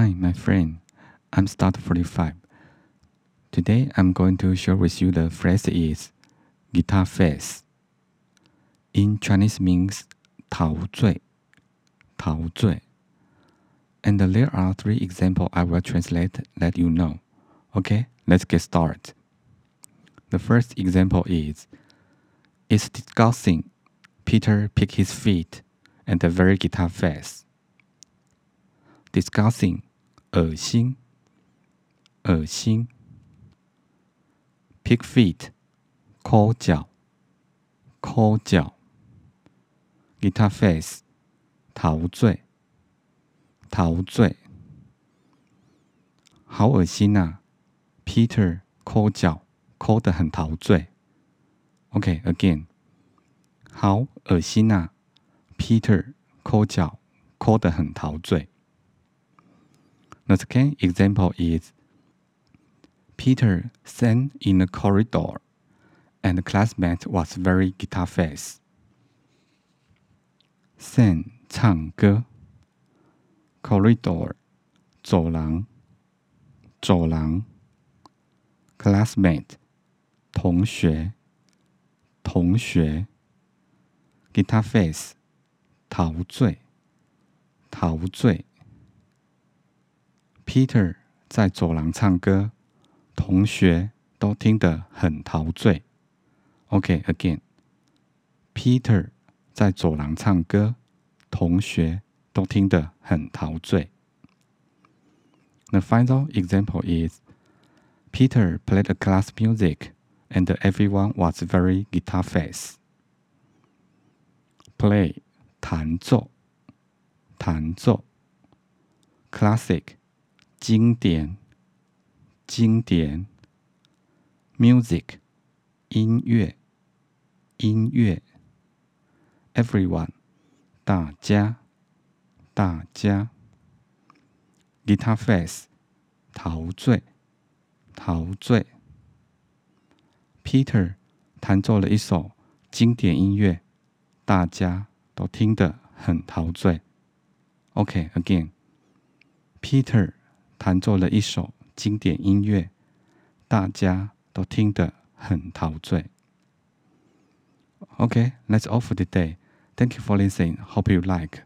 Hi, my friend. I'm Start 45. Today I'm going to share with you the phrase is guitar face. In Chinese means 陶醉,陶醉. And there are three examples I will translate let you know. Okay, let's get started. The first example is It's disgusting. Peter picked his feet and the very guitar face. Disgusting 恶心，恶心。Pick feet，抠脚，抠脚。Guitar face，陶醉，陶醉。好恶心呐！Peter 抠脚，抠得很陶醉。OK，again，好恶心呐！Peter 抠脚，抠得很陶醉。The second example is Peter sang in the corridor, and the classmate was very guitar face. Sang 唱歌，corridor 走廊，走廊。classmate 同学，同学。guitar face 陶醉，陶醉。 Peter 在走廊唱歌，同学都听得很陶醉。OK，again。Peter 在走廊唱歌，同学都听得很陶醉。The final example is Peter played a class music, and everyone was very guitar face. Play 弹奏，弹奏。Classic 经典，经典，music，音乐，音乐，everyone，大家，大家，guitar face，陶醉，陶醉，Peter 弹奏了一首经典音乐，大家都听得很陶醉。OK，again，Peter。弹奏了一首经典音乐，大家都听得很陶醉。Okay, that's all for today. Thank you for listening. Hope you like.